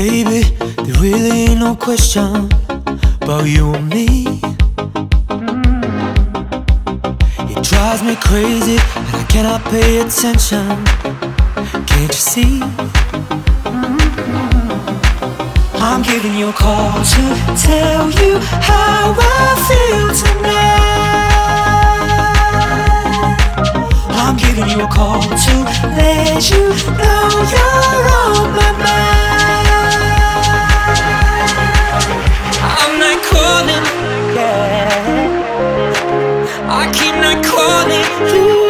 Baby, there really ain't no question about you and me. It drives me crazy and I cannot pay attention. Can't you see? I'm giving you a call to tell you how I feel tonight. I'm giving you a call to let you know you're on my mind. I'm not calling, you.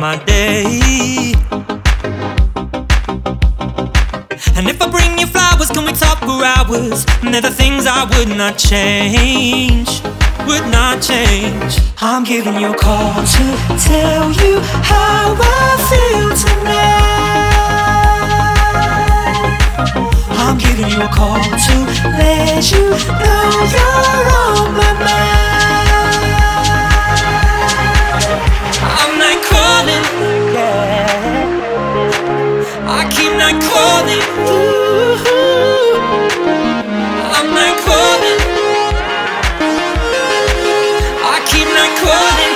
My day. And if I bring you flowers, can we talk for hours? And they're the things I would not change, would not change. I'm giving you a call to tell you how I feel tonight. I'm giving you a call to let you know you're on my mind. Not calling. I'm not calling. I keep not calling.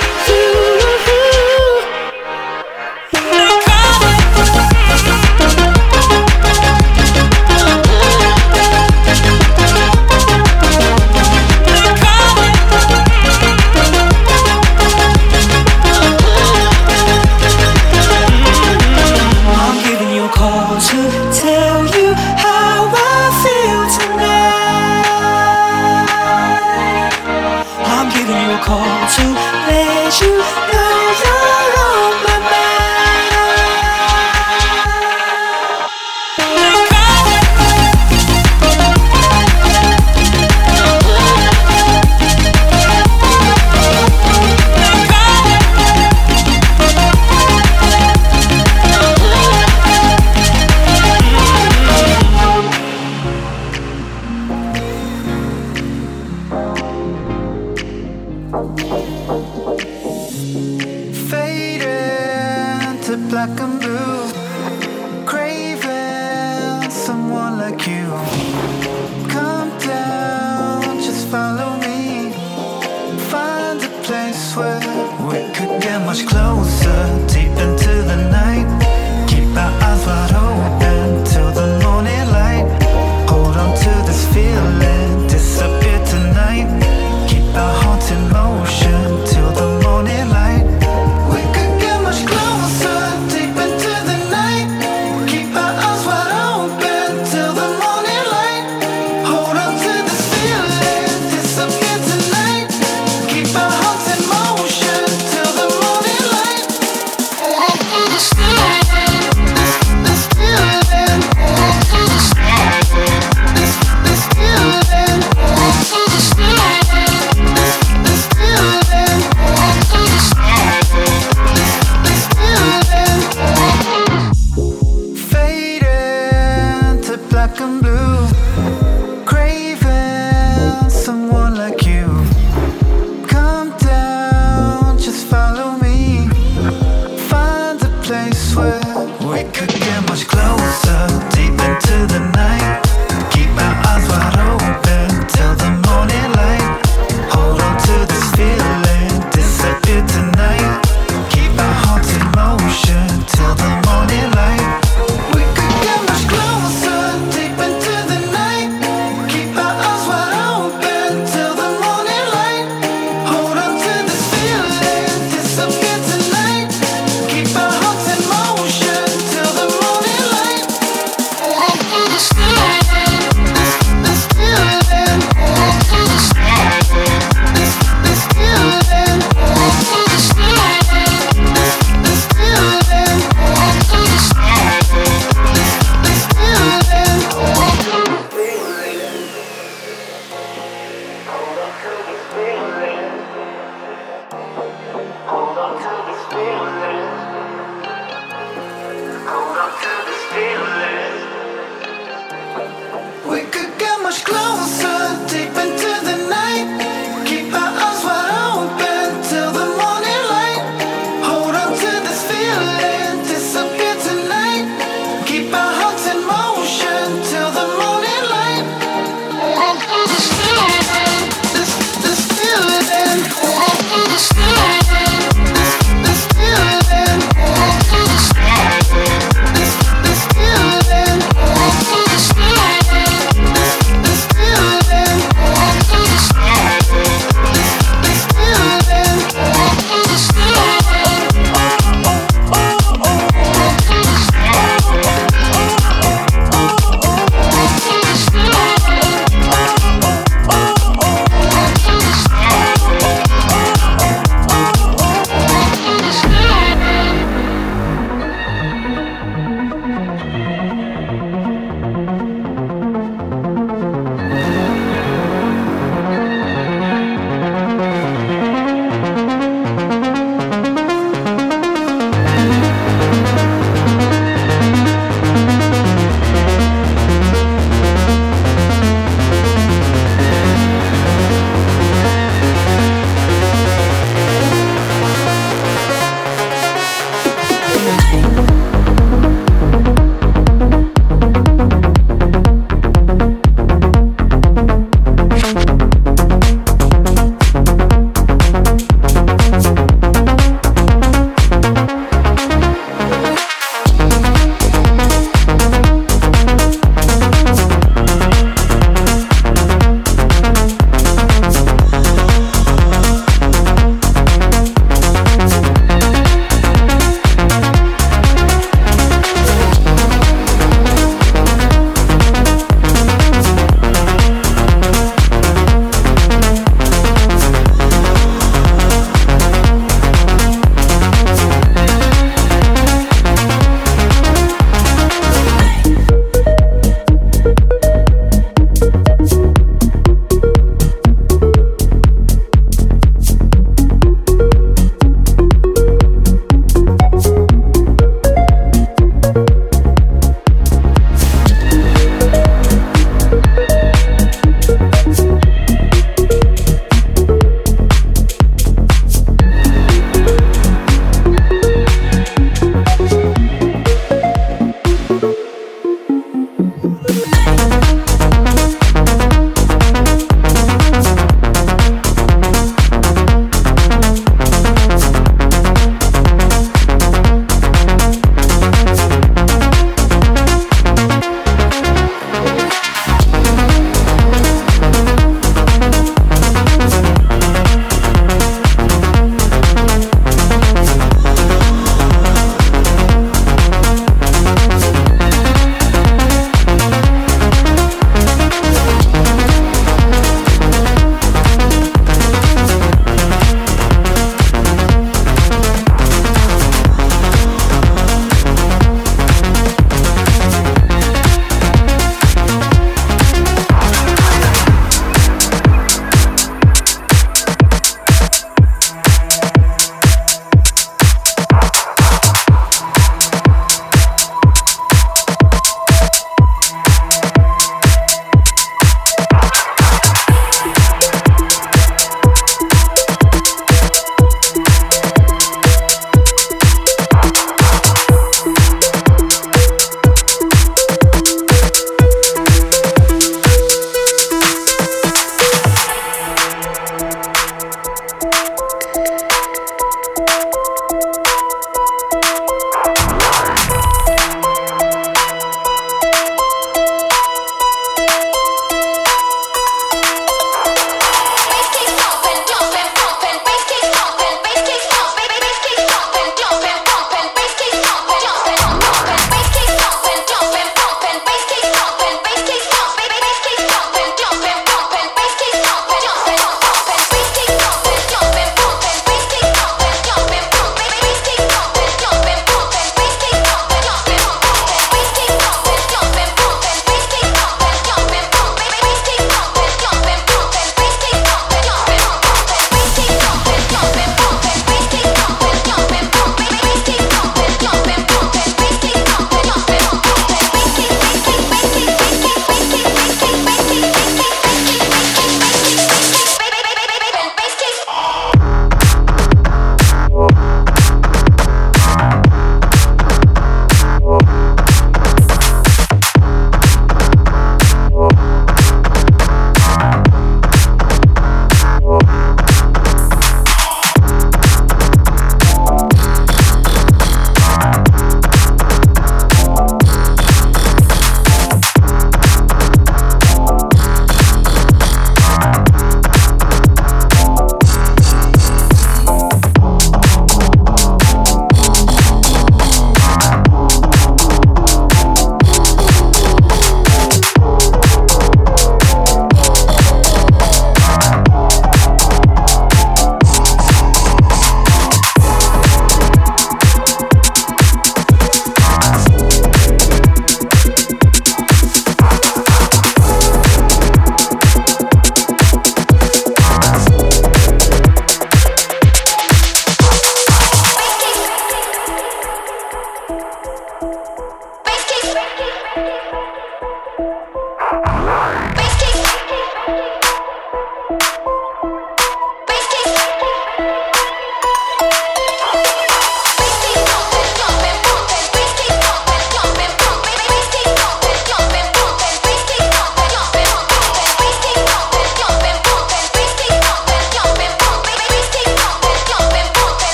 you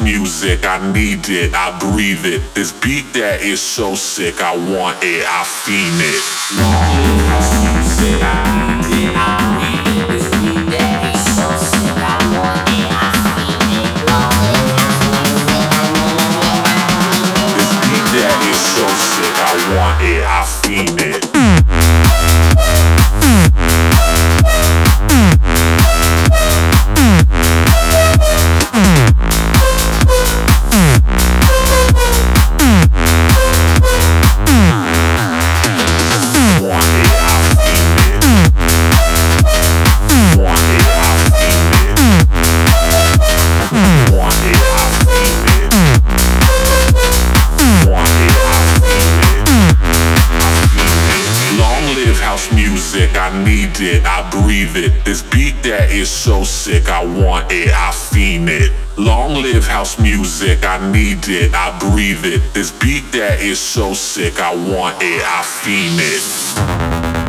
music, I need it, I breathe it. This beat that is so sick, I want it, I fiend it. I need it, I breathe it. This beat that is so sick, I want it, I fiend it.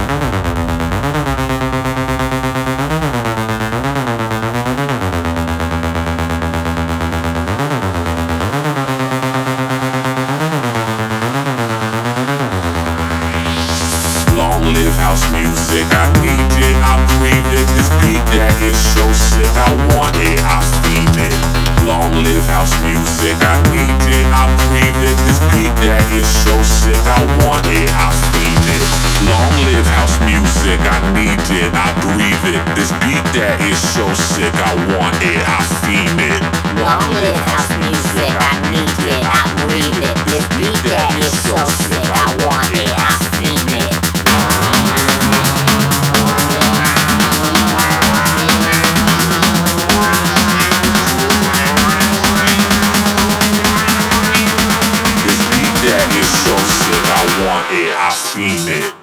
live house music. I need it, I breathe it. This beat that is so sick. I want it, I feed it. Long live house music. I need it, I breathe it. This beat that is so sick. I want it, I feed it. Long live house music. I need it, I breathe it. This beat that is so sick. I want it. Aqui né.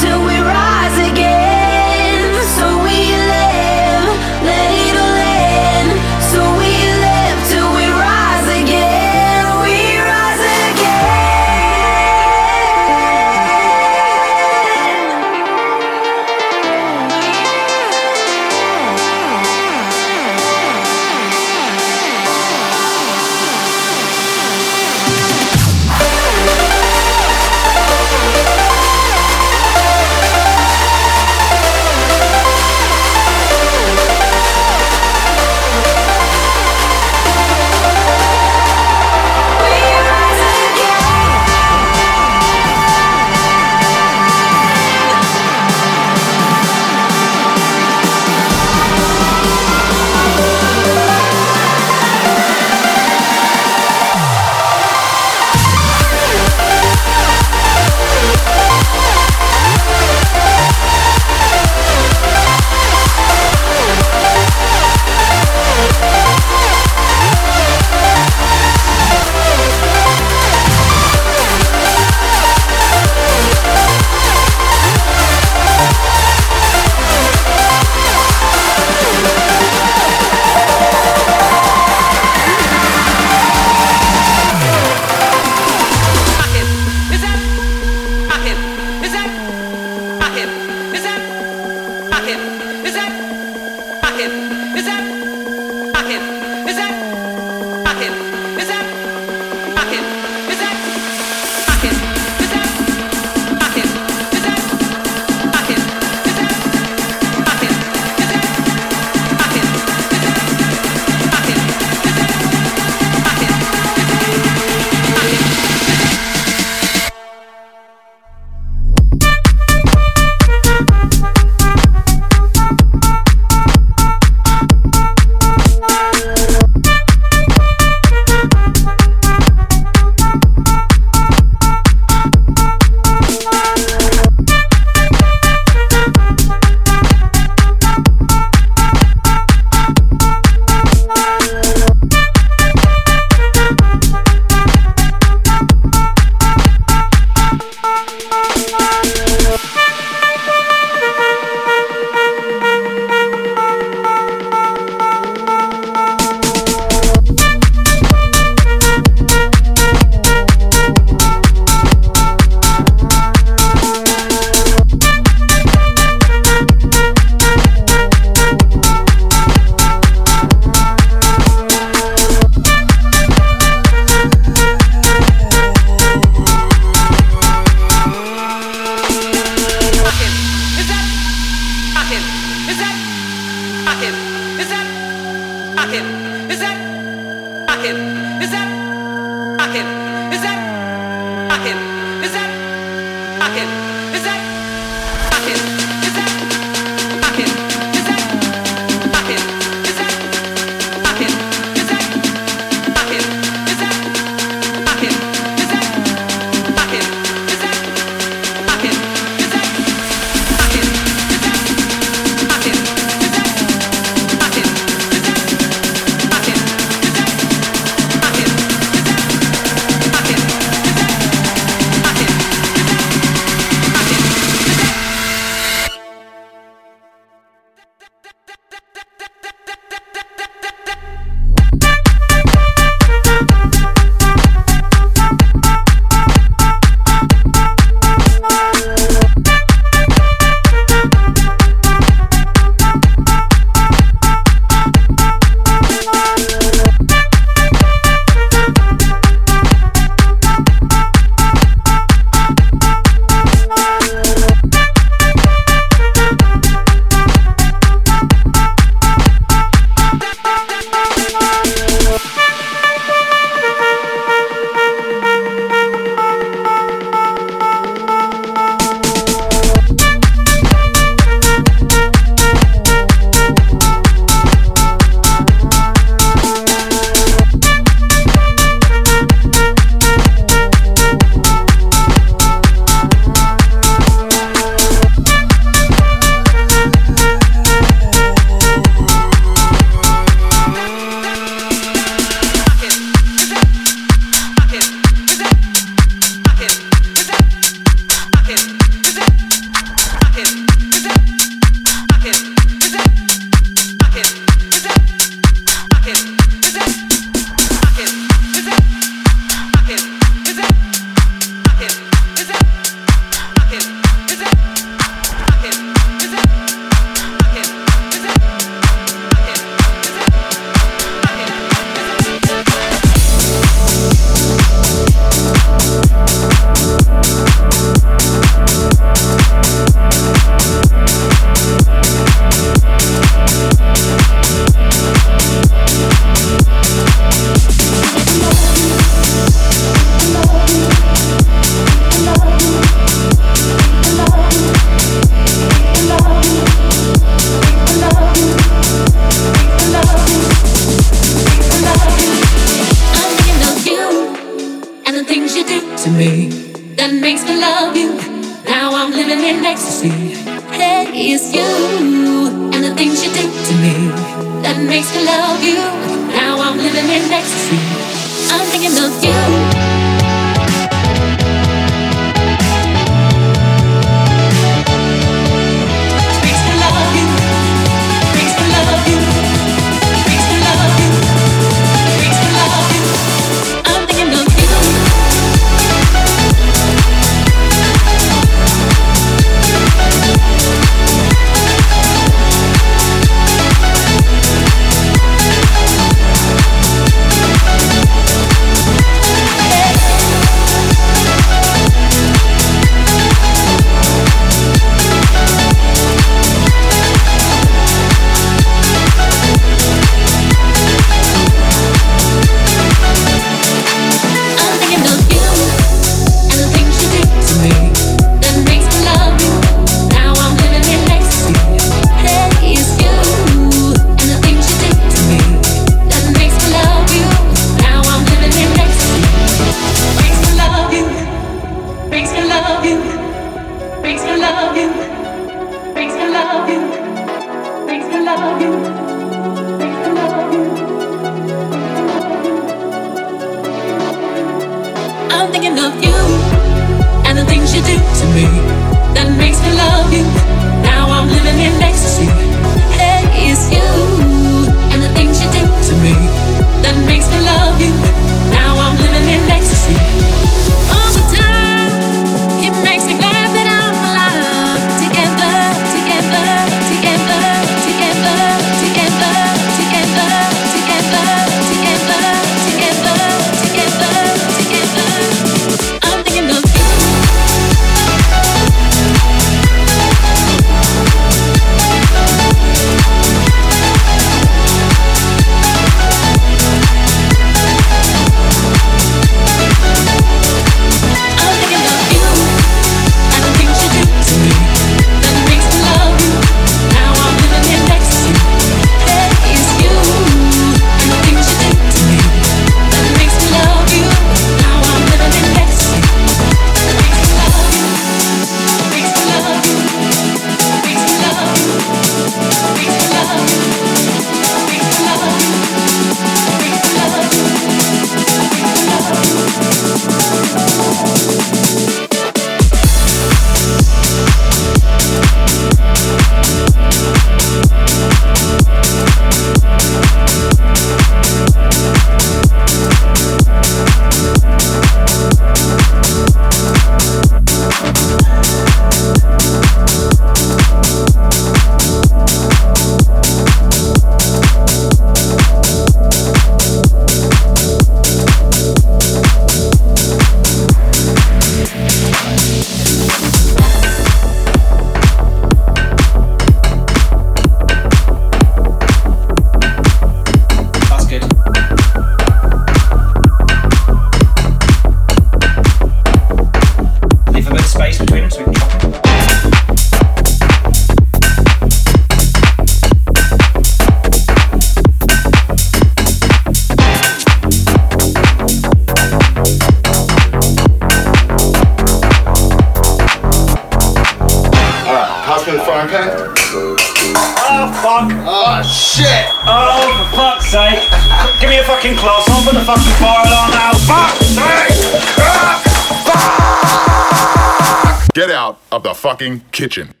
Fucking kitchen.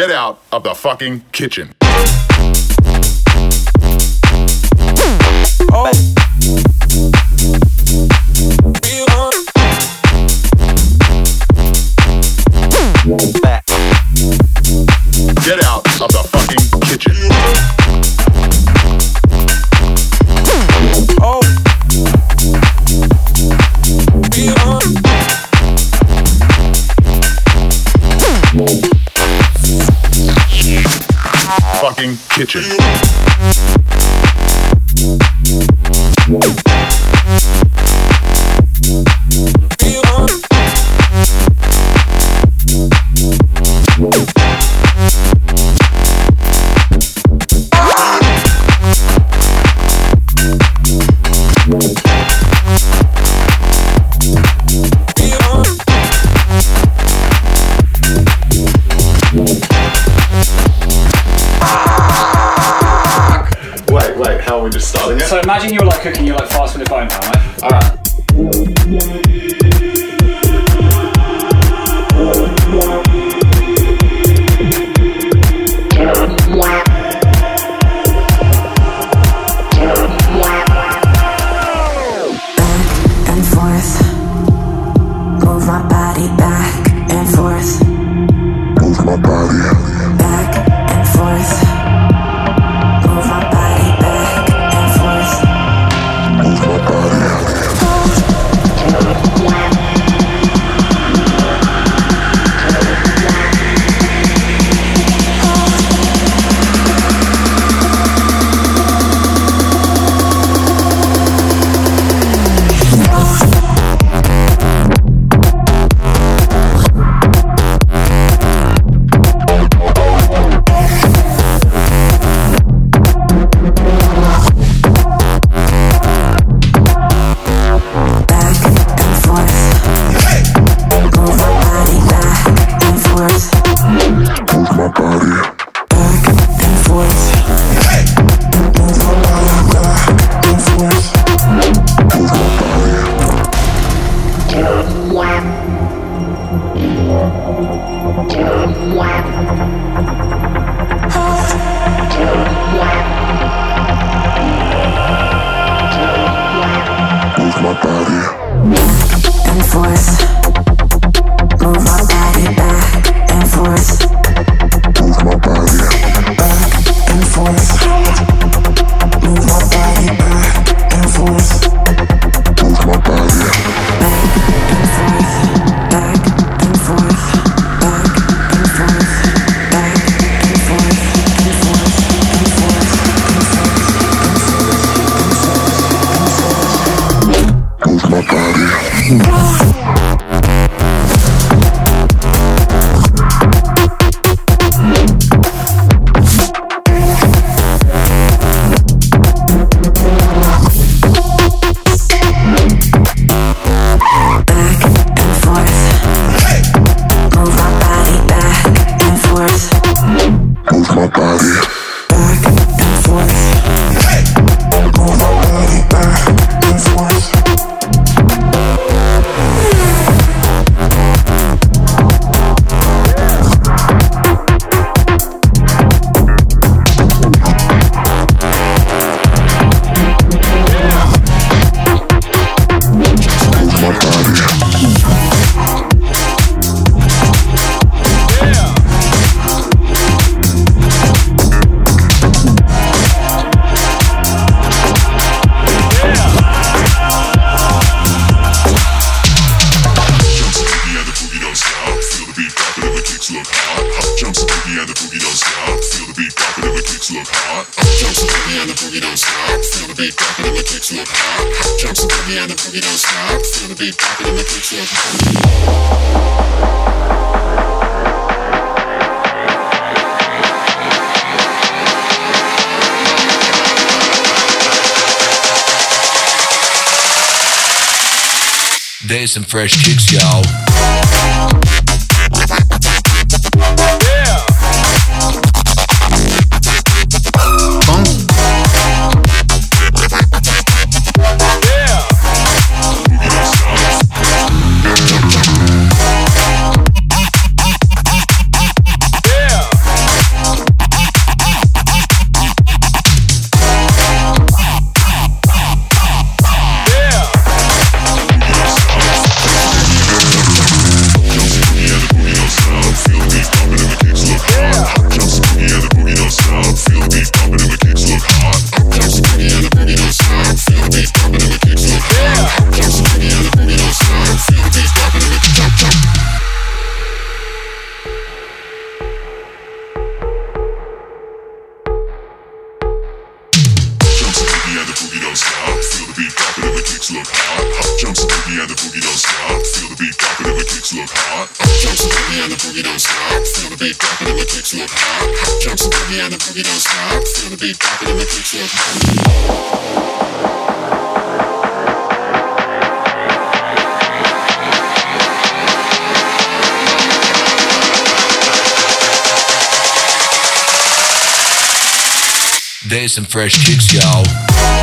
Get out of the fucking kitchen. Oh. Get out of the fucking kitchen. fucking kitchen. so imagine you're like cooking, you're like fast with a bone now, right? There's some fresh kicks, y'all. days some fresh chicks, y'all.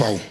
We're